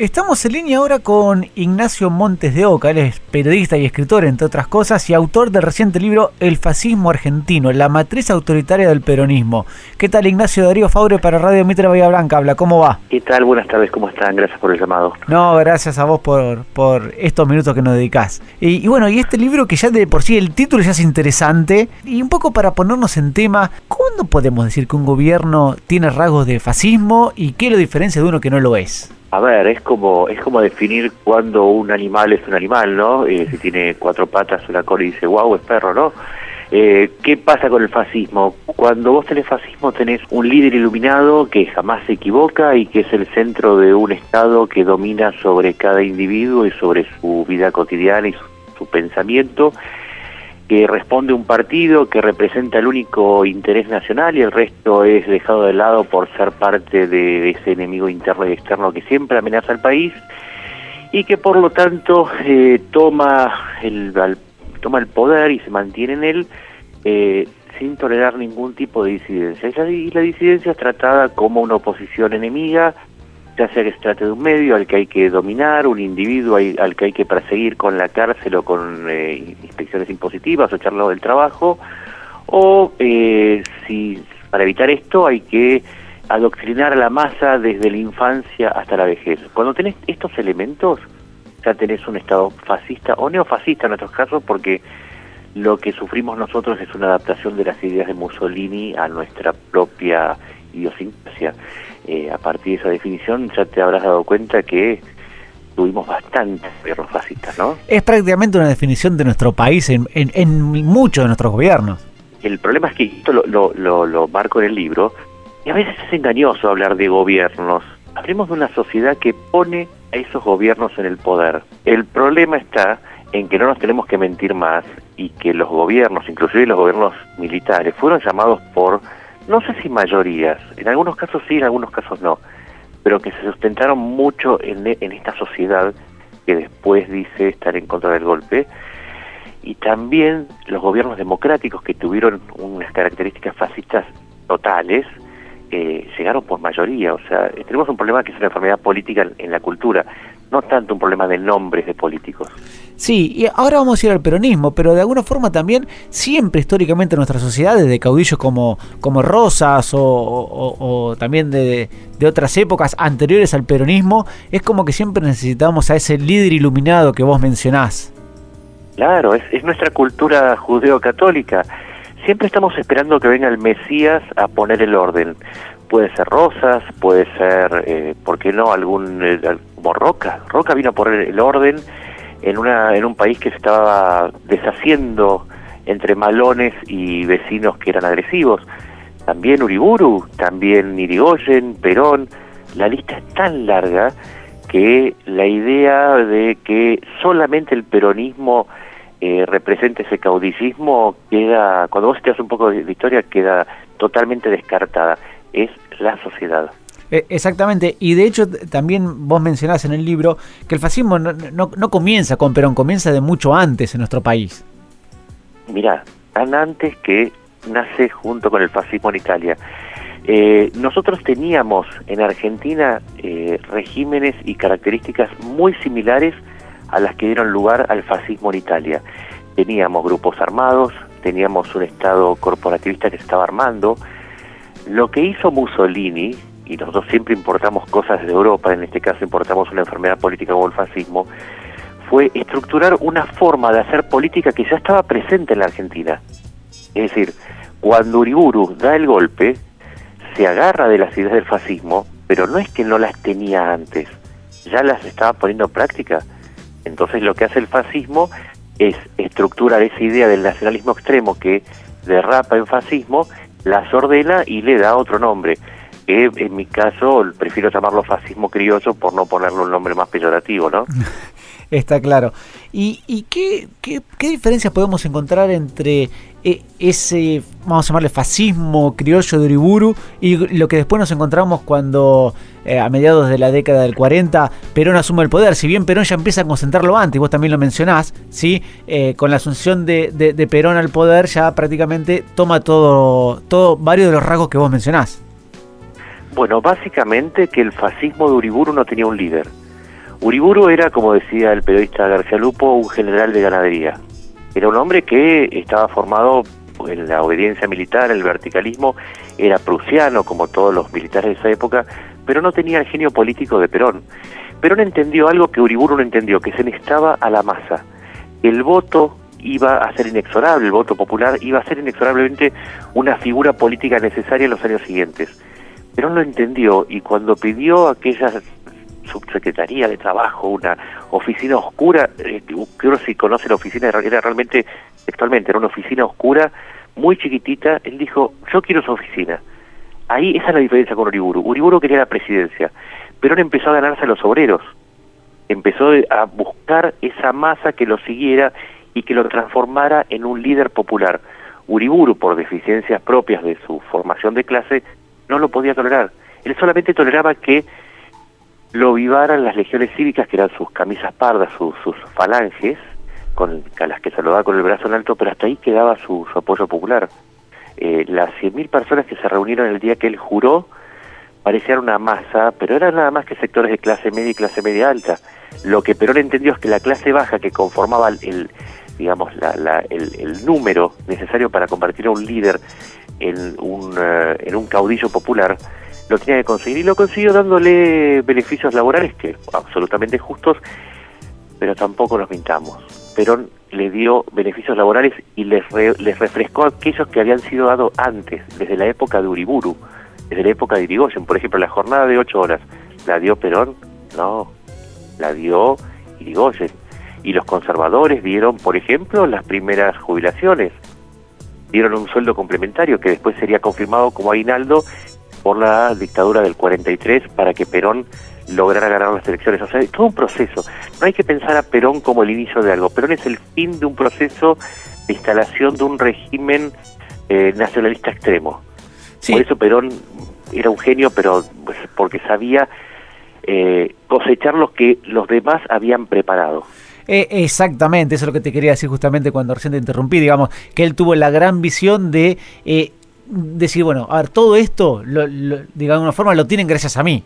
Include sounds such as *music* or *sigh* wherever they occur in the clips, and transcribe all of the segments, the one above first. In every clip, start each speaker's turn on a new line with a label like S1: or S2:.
S1: Estamos en línea ahora con Ignacio Montes de Oca, él es periodista y escritor, entre otras cosas, y autor del reciente libro El fascismo argentino, la matriz autoritaria del peronismo. ¿Qué tal Ignacio Darío Faure para Radio Mitra Bahía Blanca? Habla, ¿cómo va?
S2: ¿Qué tal? Buenas tardes, ¿cómo están? Gracias por el llamado.
S1: No, gracias a vos por, por estos minutos que nos dedicás. Y, y bueno, y este libro que ya de por sí el título ya es interesante, y un poco para ponernos en tema, ¿cuándo podemos decir que un gobierno tiene rasgos de fascismo y qué lo diferencia de uno que no lo es?
S2: A ver, es como es como definir cuando un animal es un animal, ¿no? Eh, si tiene cuatro patas, una cola y dice, wow, es perro, ¿no? Eh, ¿Qué pasa con el fascismo? Cuando vos tenés fascismo tenés un líder iluminado que jamás se equivoca y que es el centro de un Estado que domina sobre cada individuo y sobre su vida cotidiana y su, su pensamiento que responde un partido que representa el único interés nacional y el resto es dejado de lado por ser parte de ese enemigo interno y externo que siempre amenaza al país y que por lo tanto eh, toma el toma el poder y se mantiene en él eh, sin tolerar ningún tipo de disidencia. Y la, y la disidencia es tratada como una oposición enemiga ya sea que se trate de un medio al que hay que dominar, un individuo al que hay que perseguir con la cárcel o con eh, inspecciones impositivas o echarlo del trabajo, o eh, si para evitar esto hay que adoctrinar a la masa desde la infancia hasta la vejez. Cuando tenés estos elementos, ya tenés un estado fascista o neofascista en nuestros casos, porque lo que sufrimos nosotros es una adaptación de las ideas de Mussolini a nuestra propia idiosincrasia. Eh, a partir de esa definición ya te habrás dado cuenta que tuvimos bastantes gobiernos fascistas, ¿no?
S1: Es prácticamente una definición de nuestro país en, en, en muchos de nuestros gobiernos.
S2: El problema es que esto lo, lo, lo, lo marco en el libro, y a veces es engañoso hablar de gobiernos. Hablemos de una sociedad que pone a esos gobiernos en el poder. El problema está en que no nos tenemos que mentir más y que los gobiernos, inclusive los gobiernos militares, fueron llamados por no sé si mayorías, en algunos casos sí, en algunos casos no, pero que se sustentaron mucho en, en esta sociedad que después dice estar en contra del golpe, y también los gobiernos democráticos que tuvieron unas características fascistas totales, eh, llegaron por mayoría. O sea, tenemos un problema que es una enfermedad política en la cultura, no tanto un problema de nombres de políticos.
S1: Sí, y ahora vamos a ir al peronismo, pero de alguna forma también siempre históricamente en nuestra sociedad, desde caudillos como, como Rosas o, o, o también de, de, otras épocas anteriores al peronismo, es como que siempre necesitamos a ese líder iluminado que vos mencionás.
S2: Claro, es, es nuestra cultura judeo-católica. Siempre estamos esperando que venga el Mesías a poner el orden. Puede ser Rosas, puede ser, eh, ¿por qué no?, algún, eh, como Roca. Roca vino a poner el orden en, una, en un país que se estaba deshaciendo entre malones y vecinos que eran agresivos. También Uriburu, también Irigoyen, Perón. La lista es tan larga que la idea de que solamente el peronismo eh, represente ese caudillismo queda, cuando vos haces un poco de historia, queda totalmente descartada. Es la sociedad.
S1: Eh, exactamente, y de hecho también vos mencionás en el libro que el fascismo no, no, comienza con Perón, comienza de mucho antes en nuestro país.
S2: Mirá, tan antes que nace junto con el fascismo en Italia. Eh, nosotros teníamos en Argentina eh, regímenes y características muy similares a las que dieron lugar al fascismo en Italia. Teníamos grupos armados, teníamos un Estado corporativista que se estaba armando. Lo que hizo Mussolini, y nosotros siempre importamos cosas de Europa, en este caso importamos una enfermedad política como el fascismo, fue estructurar una forma de hacer política que ya estaba presente en la Argentina. Es decir, cuando Uriburu da el golpe, se agarra de las ideas del fascismo, pero no es que no las tenía antes, ya las estaba poniendo en práctica. Entonces lo que hace el fascismo es estructurar esa idea del nacionalismo extremo que derrapa en fascismo, las ordena y le da otro nombre, que en mi caso prefiero llamarlo fascismo criollo por no ponerle un nombre más peyorativo, ¿no? *laughs*
S1: Está claro. ¿Y, qué, qué, diferencias podemos encontrar entre eh, ese, vamos a llamarle fascismo criollo de Uriburu y lo que después nos encontramos cuando eh, a mediados de la década del 40 Perón asume el poder? Si bien Perón ya empieza a concentrarlo antes, vos también lo mencionás, ¿sí? Eh, con la asunción de, Perón al poder ya prácticamente toma todo, todo, varios de los rasgos que vos mencionás.
S2: Bueno, básicamente que el fascismo de Uriburu no tenía un líder Uriburu era, como decía el periodista García Lupo, un general de ganadería. Era un hombre que estaba formado en la obediencia militar, el verticalismo, era prusiano, como todos los militares de esa época, pero no tenía el genio político de Perón. Perón entendió algo que Uriburu no entendió, que se necesitaba a la masa. El voto iba a ser inexorable, el voto popular iba a ser inexorablemente una figura política necesaria en los años siguientes. Perón lo entendió y cuando pidió aquella subsecretaría de trabajo, una oficina oscura, eh, creo si conoce la oficina, era realmente, textualmente, era una oficina oscura, muy chiquitita, él dijo, yo quiero su oficina. Ahí esa es la diferencia con Uriburu. Uriburu quería la presidencia, pero él empezó a ganarse a los obreros, empezó a buscar esa masa que lo siguiera y que lo transformara en un líder popular. Uriburu, por deficiencias propias de su formación de clase, no lo podía tolerar. Él solamente toleraba que lo vivaran las legiones cívicas, que eran sus camisas pardas, sus, falanges, con, a las que saludaba con el brazo en alto, pero hasta ahí quedaba su, apoyo popular. Eh, las 100.000 personas que se reunieron el día que él juró parecían una masa, pero eran nada más que sectores de clase media y clase media alta. Lo que Perón entendió es que la clase baja que conformaba el, digamos, la, el, número necesario para convertir a un líder en un, eh, en un caudillo popular, lo tenía que conseguir y lo consiguió dándole beneficios laborales que absolutamente justos, pero tampoco nos mintamos. Perón le dio beneficios laborales y les, les refrescó aquellos que habían sido dados antes, desde la época de Uriburu, desde la época de Irigoyen. Por ejemplo, la jornada de ocho horas, ¿la dio Perón? No, la dio Irigoyen. Y los conservadores dieron, por ejemplo, las primeras jubilaciones. Dieron un sueldo complementario que después sería confirmado como aguinaldo por la dictadura del 43 para que Perón lograra ganar las elecciones. O sea, es todo un proceso. No hay que pensar a Perón como el inicio de algo. Perón es el fin de un proceso de instalación de un régimen eh, nacionalista extremo. Por eso Perón era un genio, pero pues, porque sabía eh, cosechar lo que los demás habían preparado.
S1: Eh, exactamente, eso es lo que te quería decir justamente cuando recién te interrumpí, digamos, que él tuvo la gran visión de decir, bueno, a ver, todo esto, lo, de alguna forma, lo tienen gracias a mí.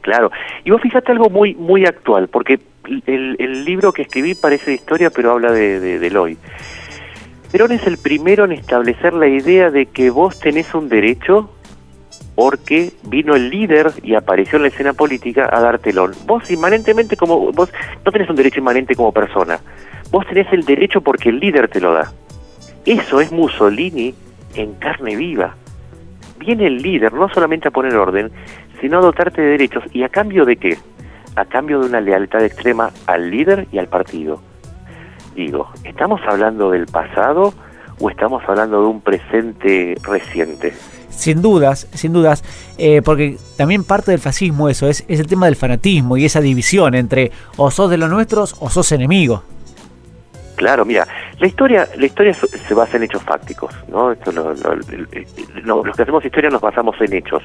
S2: Claro, y vos fíjate algo muy muy actual, porque el, libro que escribí parece de historia, pero habla de, de, hoy. Perón es el primero en establecer la idea de que vos tenés un derecho porque vino el líder y apareció en la escena política a dar telón. Vos inmanentemente como vos no tenés un derecho inmanente como persona. Vos tenés el derecho porque el líder te lo da. Eso es Mussolini en carne viva. Viene el líder no solamente a poner orden, sino a dotarte de derechos. ¿Y a cambio de qué? A cambio de una lealtad extrema al líder y al partido. Digo, ¿estamos hablando del pasado o estamos hablando de un presente reciente?
S1: Sin dudas, sin dudas, eh, porque también parte del fascismo eso, es, es el tema del fanatismo y esa división entre o sos de los nuestros o sos enemigo.
S2: Claro, mira, la historia, la historia se basa en hechos fácticos, ¿no? Esto los que hacemos historia nos basamos en hechos.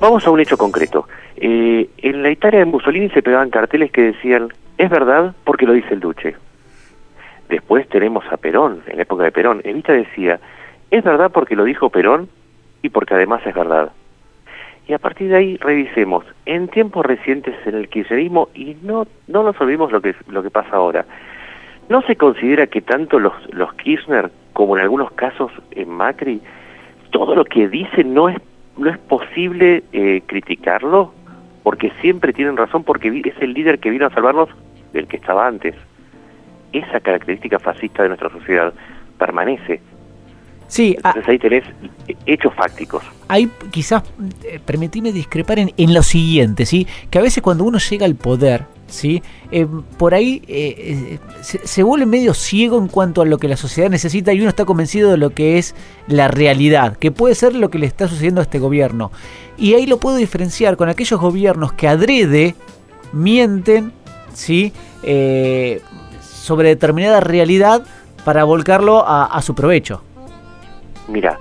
S2: Vamos a un hecho concreto. Eh, en la Italia de Mussolini se pegaban carteles que decían, es verdad porque lo dice el Duce. Después tenemos a Perón, en la época de Perón. Evita decía, es verdad porque lo dijo Perón y porque además es verdad. Y a partir de ahí revisemos, en tiempos recientes en el kirchnerismo, y no, no nos olvidemos lo que, lo que pasa ahora, ¿No se considera que tanto los, los Kirchner como en algunos casos en Macri, todo lo que dicen no es, no es posible eh, criticarlo? Porque siempre tienen razón, porque es el líder que vino a salvarnos del que estaba antes. Esa característica fascista de nuestra sociedad permanece.
S1: Sí,
S2: Entonces ahí tenés hechos fácticos.
S1: Ahí quizás, eh, permitime discrepar en, en, lo siguiente, ¿sí? Que a veces cuando uno llega al poder, ¿sí? Eh, por ahí eh, se, vuelve medio ciego en cuanto a lo que la sociedad necesita y uno está convencido de lo que es la realidad, que puede ser lo que le está sucediendo a este gobierno. Y ahí lo puedo diferenciar con aquellos gobiernos que adrede, mienten, ¿sí? sobre determinada realidad para volcarlo a su provecho.
S2: Mira,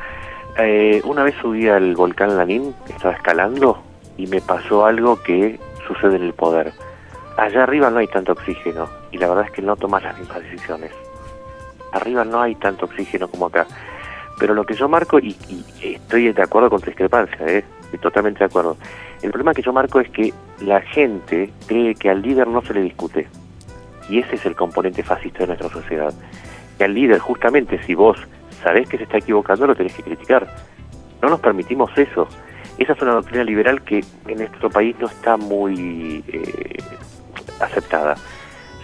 S2: eh, una vez subí al volcán Lanín, estaba escalando y me pasó algo que sucede en el poder. Allá arriba no hay tanto oxígeno y la verdad es que no tomas las mismas decisiones. Arriba no hay tanto oxígeno como acá. Pero lo que yo marco, y, estoy de acuerdo con tu discrepancia, ¿eh? estoy totalmente de acuerdo. El problema que yo marco es que la gente cree que al líder no se le discute. Y ese es el componente fascista de nuestra sociedad. Que al líder, justamente, si vos sabés que se está equivocando, lo tenés que criticar. No nos permitimos eso. Esa es una doctrina liberal que en nuestro país no está muy eh, aceptada.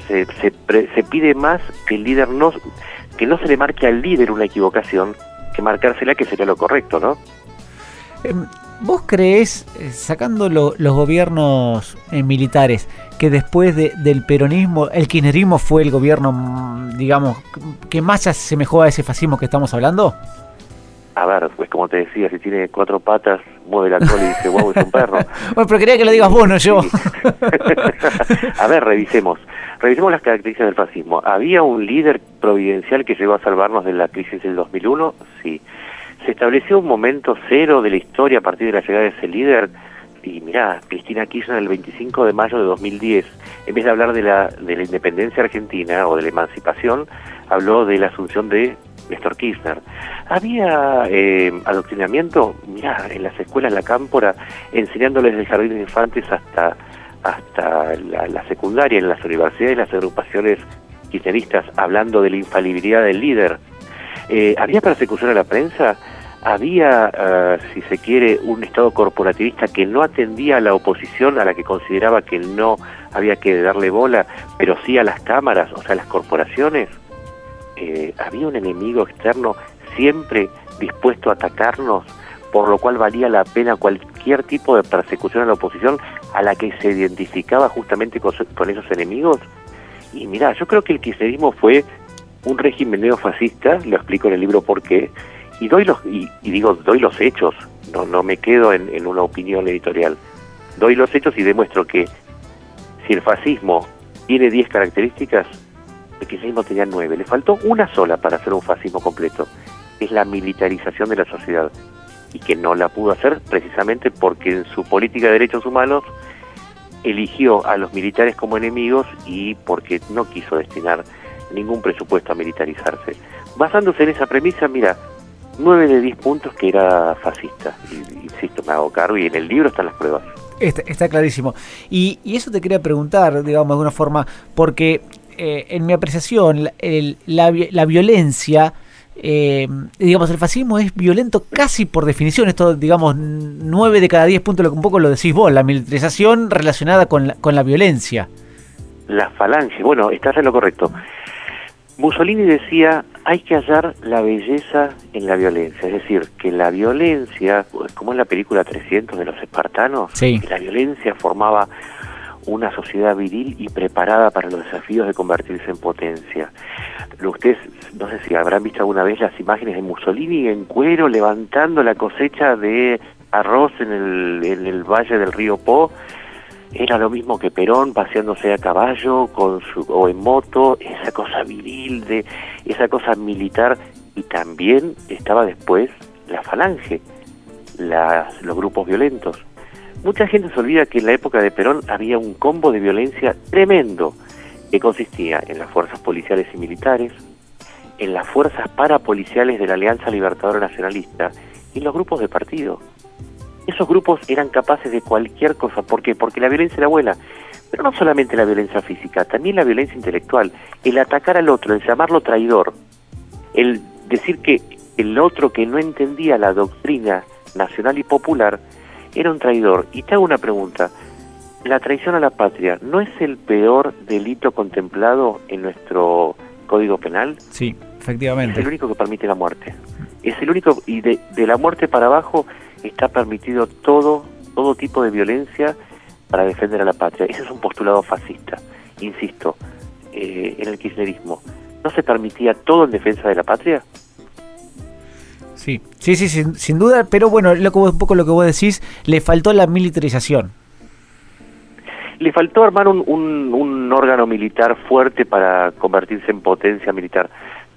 S2: Se, se, se, pide más que el líder no que no se le marque al líder una equivocación que marcársela que sería lo correcto, ¿no?
S1: ¿Vos creés, eh, sacando los gobiernos eh, militares, que después del peronismo, el kirchnerismo fue el gobierno, mm, digamos, que más se asemejó a ese fascismo que estamos hablando?
S2: A ver, pues como te decía, si tiene cuatro patas, mueve la cola y dice, wow, es un perro. *laughs*
S1: bueno, pero quería que lo digas vos, no yo. *laughs*
S2: a ver, revisemos. Revisemos las características del fascismo. ¿Había un líder providencial que llegó a salvarnos de la crisis del 2001? Sí. ¿Se estableció un momento cero de la historia a partir de la llegada de ese líder? Y mirá, Cristina Kirchner el 25 de mayo de 2010, en vez de hablar de la, de la independencia argentina o de la emancipación, habló de la asunción de Néstor Kirchner. Había eh, adoctrinamiento, mira, en las escuelas La Cámpora, enseñándoles desde jardín de infantes hasta, hasta la, secundaria, en las universidades, las agrupaciones kirchneristas, hablando de la infalibilidad del líder. Eh, ¿Había persecución a la prensa? Había, eh, si se quiere, un Estado corporativista que no atendía a la oposición, a la que consideraba que no había que darle bola, pero sí a las cámaras, o sea, a las corporaciones. Eh, había un enemigo externo siempre dispuesto a atacarnos, por lo cual valía la pena cualquier tipo de persecución a la oposición a la que se identificaba justamente con, esos enemigos. Y mira, yo creo que el kirchnerismo fue un régimen neofascista, lo explico en el libro por qué, y doy los y, digo doy los hechos, no no me quedo en, una opinión editorial, doy los hechos y demuestro que si el fascismo tiene 10 características, el kirchnerismo tenía nueve. Le faltó una sola para hacer un fascismo completo. Es la militarización de la sociedad. Y que no la pudo hacer precisamente porque en su política de derechos humanos eligió a los militares como enemigos y porque no quiso destinar ningún presupuesto a militarizarse. Basándose en esa premisa, mira, nueve de diez puntos que era fascista. Y, insisto, me hago cargo y en el libro están las pruebas.
S1: Está, clarísimo. Y, y, eso te quería preguntar, digamos, de alguna forma, porque eh, en mi apreciación, la, la, violencia, eh, digamos, el fascismo es violento casi por definición. Esto, digamos, 9 de cada 10 puntos, un poco lo decís vos, la militarización relacionada con la, con la violencia.
S2: La falange, bueno, estás en lo correcto. Mussolini decía, hay que hallar la belleza en la violencia, es decir, que la violencia, como en la película 300 de los espartanos, la violencia formaba una sociedad viril y preparada para los desafíos de convertirse en potencia. Ustedes, no sé si habrán visto alguna vez las imágenes de Mussolini en cuero levantando la cosecha de arroz en el, en el valle del río Po. Era lo mismo que Perón paseándose a caballo con su, o en moto, esa cosa viril, de esa cosa militar. Y también estaba después la falange, los grupos violentos Mucha gente se olvida que en la época de Perón había un combo de violencia tremendo que consistía en las fuerzas policiales y militares, en las fuerzas parapoliciales de la Alianza Libertadora Nacionalista y en los grupos de partido. Esos grupos eran capaces de cualquier cosa. ¿Por qué? Porque la violencia era buena. Pero no solamente la violencia física, también la violencia intelectual. El atacar al otro, el llamarlo traidor, el decir que el otro que no entendía la doctrina nacional y popular era un traidor. Y te hago una pregunta. ¿La traición a la patria no es el peor delito contemplado en nuestro Código Penal?
S1: Sí, efectivamente.
S2: Es el único que permite la muerte. Es el único, y de, la muerte para abajo está permitido todo, todo tipo de violencia para defender a la patria. Ese es un postulado fascista. Insisto, eh, en el kirchnerismo. ¿No se permitía todo en defensa de la patria?
S1: Sí, sí, sí, sin, duda, pero bueno, lo que, un poco lo que vos decís, le faltó la militarización.
S2: Le faltó armar un, un, órgano militar fuerte para convertirse en potencia militar,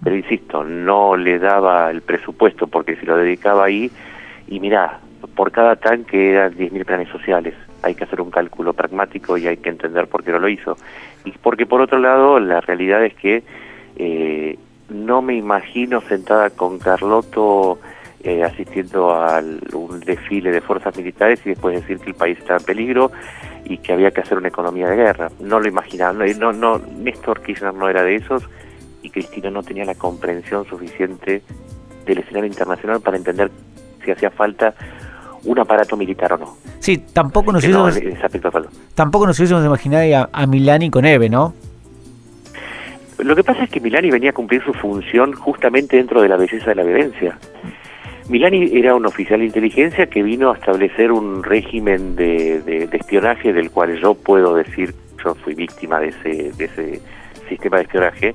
S2: pero insisto, no le daba el presupuesto porque si lo dedicaba ahí, y mirá, por cada tanque eran 10.000 planes sociales, hay que hacer un cálculo pragmático y hay que entender por qué no lo hizo. Y porque por otro lado, la realidad es que eh, no me imagino sentada con Carlotto eh, asistiendo a un desfile de fuerzas militares y después decir que el país estaba en peligro y que había que hacer una economía de guerra. No lo imaginaba, no, no, Néstor Kirchner no era de esos y Cristina no tenía la comprensión suficiente del escenario internacional para entender si hacía falta un aparato militar o no.
S1: Sí, tampoco nos hubiésemos, tampoco nos hubiésemos imaginado a, a Milani con Eve, ¿no?
S2: Lo que pasa es que Milani venía a cumplir su función justamente dentro de la belleza de la violencia. Milani era un oficial de inteligencia que vino a establecer un régimen de, espionaje del cual yo puedo decir, yo fui víctima de ese, de ese sistema de espionaje,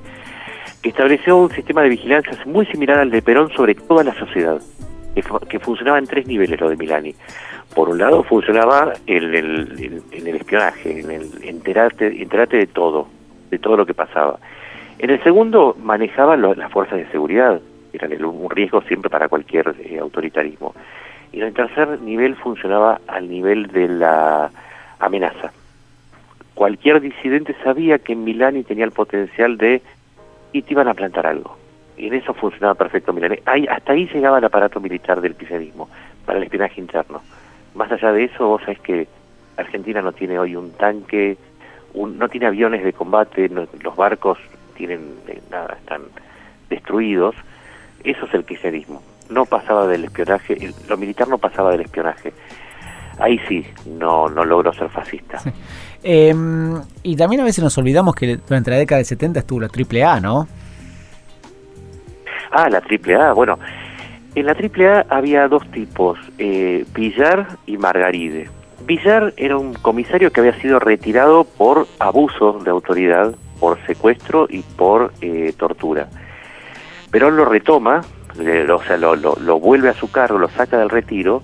S2: que estableció un sistema de vigilancia muy similar al de Perón sobre toda la sociedad, que, funcionaba en tres niveles lo de Milani. Por un lado funcionaba en el, en el espionaje, en el enterarte, enterarte de todo, de todo lo que pasaba. En el segundo manejaba las fuerzas de seguridad, era un riesgo siempre para cualquier eh, autoritarismo. Y en el tercer nivel funcionaba al nivel de la amenaza. Cualquier disidente sabía que Milani tenía el potencial de y te iban a plantar algo. En eso funcionaba perfecto Milani. Ahí, hasta ahí llegaba el aparato militar del kirchnerismo, para el espionaje interno. Más allá de eso, vos sabés que Argentina no tiene hoy un tanque, no tiene aviones de combate, los barcos tienen eh, nada, están destruidos, eso es el kirchnerismo. No pasaba del espionaje, lo militar no pasaba del espionaje. Ahí sí, no, no logró ser fascista.
S1: Em, y también a veces nos olvidamos que durante la década del 70 estuvo la AAA, ¿no?
S2: Ah, la AAA, bueno. En la AAA había dos tipos, eh, Villar y Margaride. Villar era un comisario que había sido retirado por abuso de autoridad, por secuestro y por eh, tortura. Perón lo retoma, o sea, lo, lo, vuelve a su cargo, lo saca del retiro,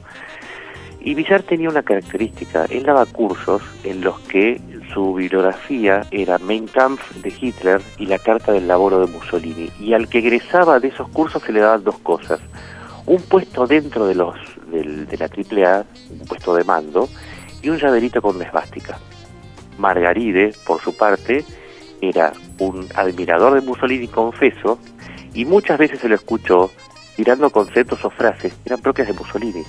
S2: y Villar tenía una característica, él daba cursos en los que su bibliografía era Mein Kampf de Hitler y la Carta del Laboro de Mussolini, y al que egresaba de esos cursos se le daban dos cosas, un puesto dentro de los de la AAA, un puesto de mando, y un llaverito con una esvástica. Margaride, por su parte, era un admirador de Mussolini confeso y muchas veces se lo escuchó tirando conceptos o frases que eran propias de Mussolini.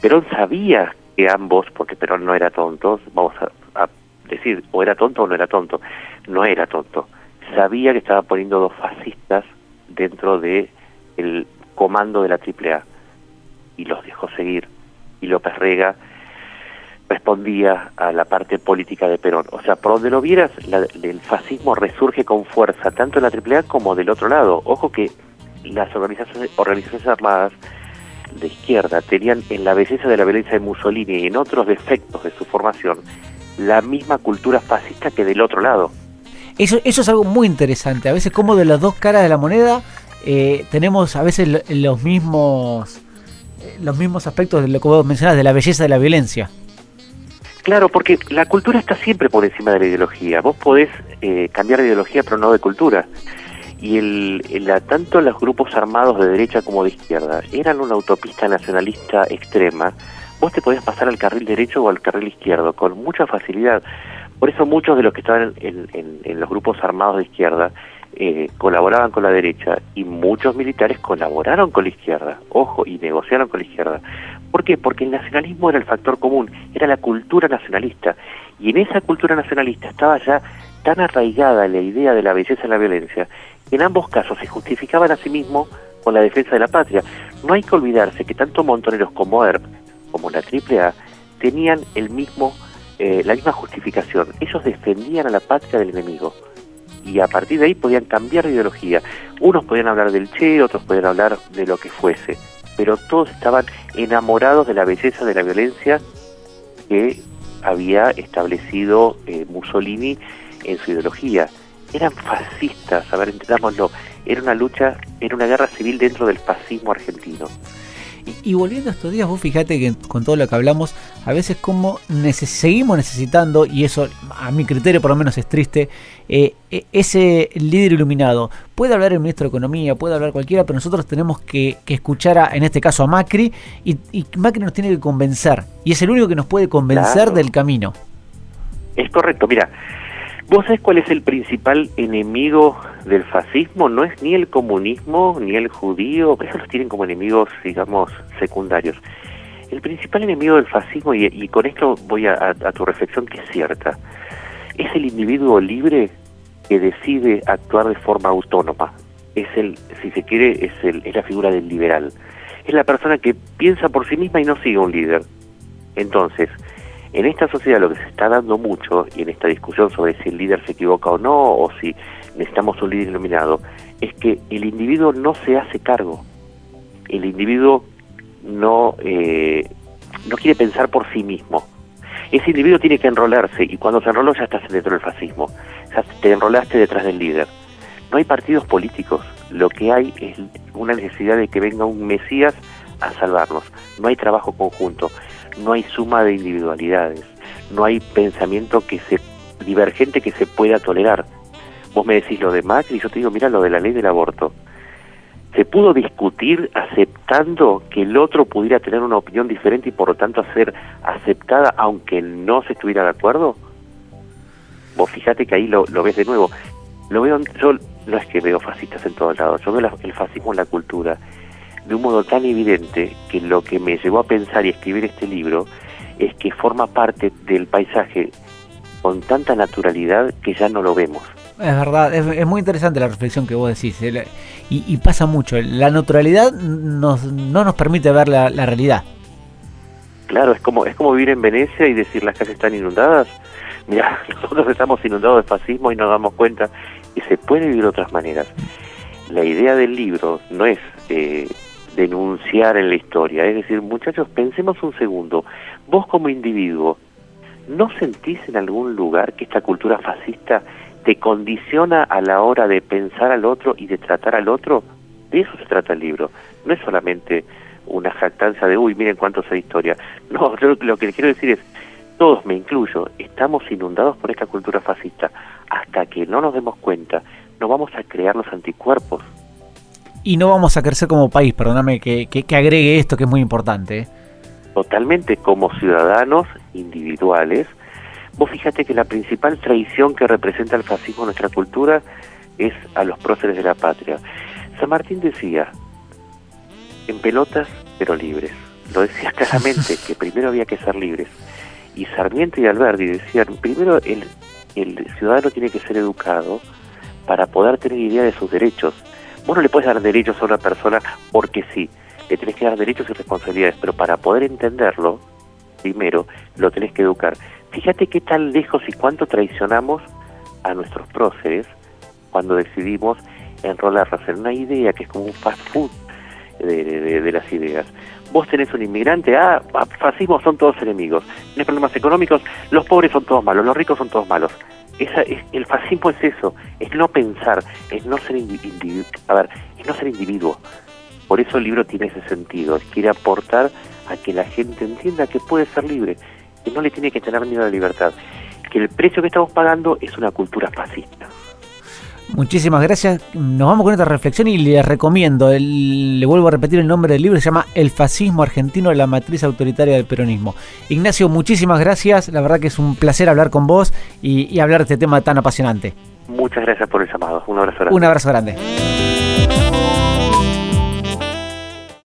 S2: Perón sabía que ambos, porque Perón no era tonto, vamos a, decir, o era tonto o no era tonto, no era tonto. Sabía que estaba poniendo dos fascistas dentro de el comando de la AAA y los dejó seguir. Y López Rega respondía a la parte política de Perón. O sea, por donde lo vieras, el fascismo resurge con fuerza, tanto en la AAA como del otro lado. Ojo que las organizaciones, organizaciones armadas de izquierda tenían en la belleza de la violencia de Mussolini y en otros defectos de su formación la misma cultura fascista que del otro lado.
S1: Eso, eso es algo muy interesante. A veces como de las dos caras de la moneda eh, tenemos a veces los mismos eh, los mismos aspectos de lo que vos mencionás, de la belleza de la violencia.
S2: Claro, porque la cultura está siempre por encima de la ideología. Vos podés eh, cambiar de ideología, pero no de cultura. Y el, tanto los grupos armados de derecha como de izquierda eran una autopista nacionalista extrema. Vos te podías pasar al carril derecho o al carril izquierdo con mucha facilidad. Por eso muchos de los que estaban en, los grupos armados de izquierda eh, colaboraban con la derecha y muchos militares colaboraron con la izquierda, ojo, y negociaron con la izquierda. ¿Por qué? Porque el nacionalismo era el factor común, era la cultura nacionalista. Y en esa cultura nacionalista estaba ya tan arraigada la idea de la belleza y la violencia, que en ambos casos se justificaban a sí mismos con la defensa de la patria. No hay que olvidarse que tanto Montoneros como ERP, como la AAA, tenían el mismo, eh, la misma justificación. Ellos defendían a la patria del enemigo. Y a partir de ahí podían cambiar de ideología. Unos podían hablar del Che, otros podían hablar de lo que fuese pero todos estaban enamorados de la belleza de la violencia que había establecido eh, Mussolini en su ideología. Eran fascistas, a ver, entendámoslo, era una lucha, era una guerra civil dentro del fascismo argentino.
S1: Y, volviendo a estos días, vos fíjate que con todo lo que hablamos, a veces como seguimos necesitando, y eso a mi criterio por lo menos es triste, eh, e, ese líder iluminado. Puede hablar el ministro de Economía, puede hablar cualquiera, pero nosotros tenemos que, escuchar, a, en este caso, a Macri, y, Macri nos tiene que convencer, y es el único que nos puede convencer del camino.
S2: Es correcto, mira, ¿Vos sabés cuál es el principal enemigo del fascismo? No es ni el comunismo ni el judío, esos los tienen como enemigos, digamos, secundarios. El principal enemigo del fascismo, y, con esto voy a, tu reflexión que es cierta, es el individuo libre que decide actuar de forma autónoma. Es el, si se quiere, es, el, es la figura del liberal. Es la persona que piensa por sí misma y no sigue un líder. Entonces, en esta sociedad lo que se está dando mucho, y en esta discusión sobre si el líder se equivoca o no, o si necesitamos un líder iluminado, es que el individuo no se hace cargo. El individuo no, eh, no quiere pensar por sí mismo. Ese individuo tiene que enrolarse y cuando se enroló ya estás dentro del fascismo. Ya te enrolaste detrás del líder. No hay partidos políticos. Lo que hay es una necesidad de que venga un Mesías a salvarnos. No hay trabajo conjunto no hay suma de individualidades, no hay pensamiento que se divergente que se pueda tolerar. Vos me decís lo de Macri yo te digo, mira lo de la ley del aborto. ¿Se pudo discutir aceptando que el otro pudiera tener una opinión diferente y por lo tanto ser aceptada aunque no se estuviera de acuerdo? Vos fíjate que ahí lo, ves de nuevo. Lo veo, yo no es que veo fascistas en todos lados, yo veo el fascismo en la cultura de un modo tan evidente que lo que me llevó a pensar y escribir este libro es que forma parte del paisaje con tanta naturalidad que ya no lo vemos.
S1: Es verdad, es, muy interesante la reflexión que vos decís. Eh, y, pasa mucho. La naturalidad nos, no nos permite ver la, realidad.
S2: Claro, es como, es como vivir en Venecia y decir las calles están inundadas. *laughs* Mira, nosotros estamos inundados de fascismo y nos damos cuenta y se puede vivir de otras maneras. La idea del libro no es eh, denunciar en la historia. Es decir, muchachos, pensemos un segundo. Vos como individuo, ¿no sentís en algún lugar que esta cultura fascista te condiciona a la hora de pensar al otro y de tratar al otro? De eso se trata el libro. No es solamente una jactancia de, uy, miren cuánto sé historia. No, *laughs* lo que quiero decir es, todos, me incluyo, estamos inundados por esta cultura fascista. Hasta que no nos demos cuenta, no vamos a crear los anticuerpos
S1: y no vamos a crecer como país, perdóname que, que, agregue esto que es muy importante.
S2: Totalmente como ciudadanos individuales. Vos fíjate que la principal traición que representa el fascismo en nuestra cultura es a los próceres de la patria. San Martín decía, en pelotas pero libres. Lo decía *laughs* claramente, que primero había que ser libres. Y Sarmiento y Alberti decían, primero el, el ciudadano tiene que ser educado para poder tener idea de sus derechos Vos no le puedes dar derechos a una persona porque sí, le tenés que dar derechos y responsabilidades, pero para poder entenderlo, primero lo tenés que educar. Fíjate qué tan lejos y cuánto traicionamos a nuestros próceres cuando decidimos enrolarlos en una idea que es como un fast food de, las ideas. Vos tenés un inmigrante, ah, fascismo son todos enemigos, tienes problemas económicos, los pobres son todos malos, los ricos son todos malos esa, es, el fascismo es eso, es no pensar, es no ser individuo, a ver, es no ser individuo. Por eso el libro tiene ese sentido, quiere aportar a que la gente entienda que puede ser libre, que no le tiene que tener miedo la libertad, que el precio que estamos pagando es una cultura fascista.
S1: Muchísimas gracias. Nos vamos con esta reflexión y le recomiendo, le vuelvo a repetir el nombre del libro, se llama El fascismo argentino, la matriz autoritaria del peronismo. Ignacio, muchísimas gracias. La verdad que es un placer hablar con vos y, hablar de este tema tan apasionante.
S2: Muchas gracias por el llamado. Un abrazo grande.
S1: Un abrazo grande.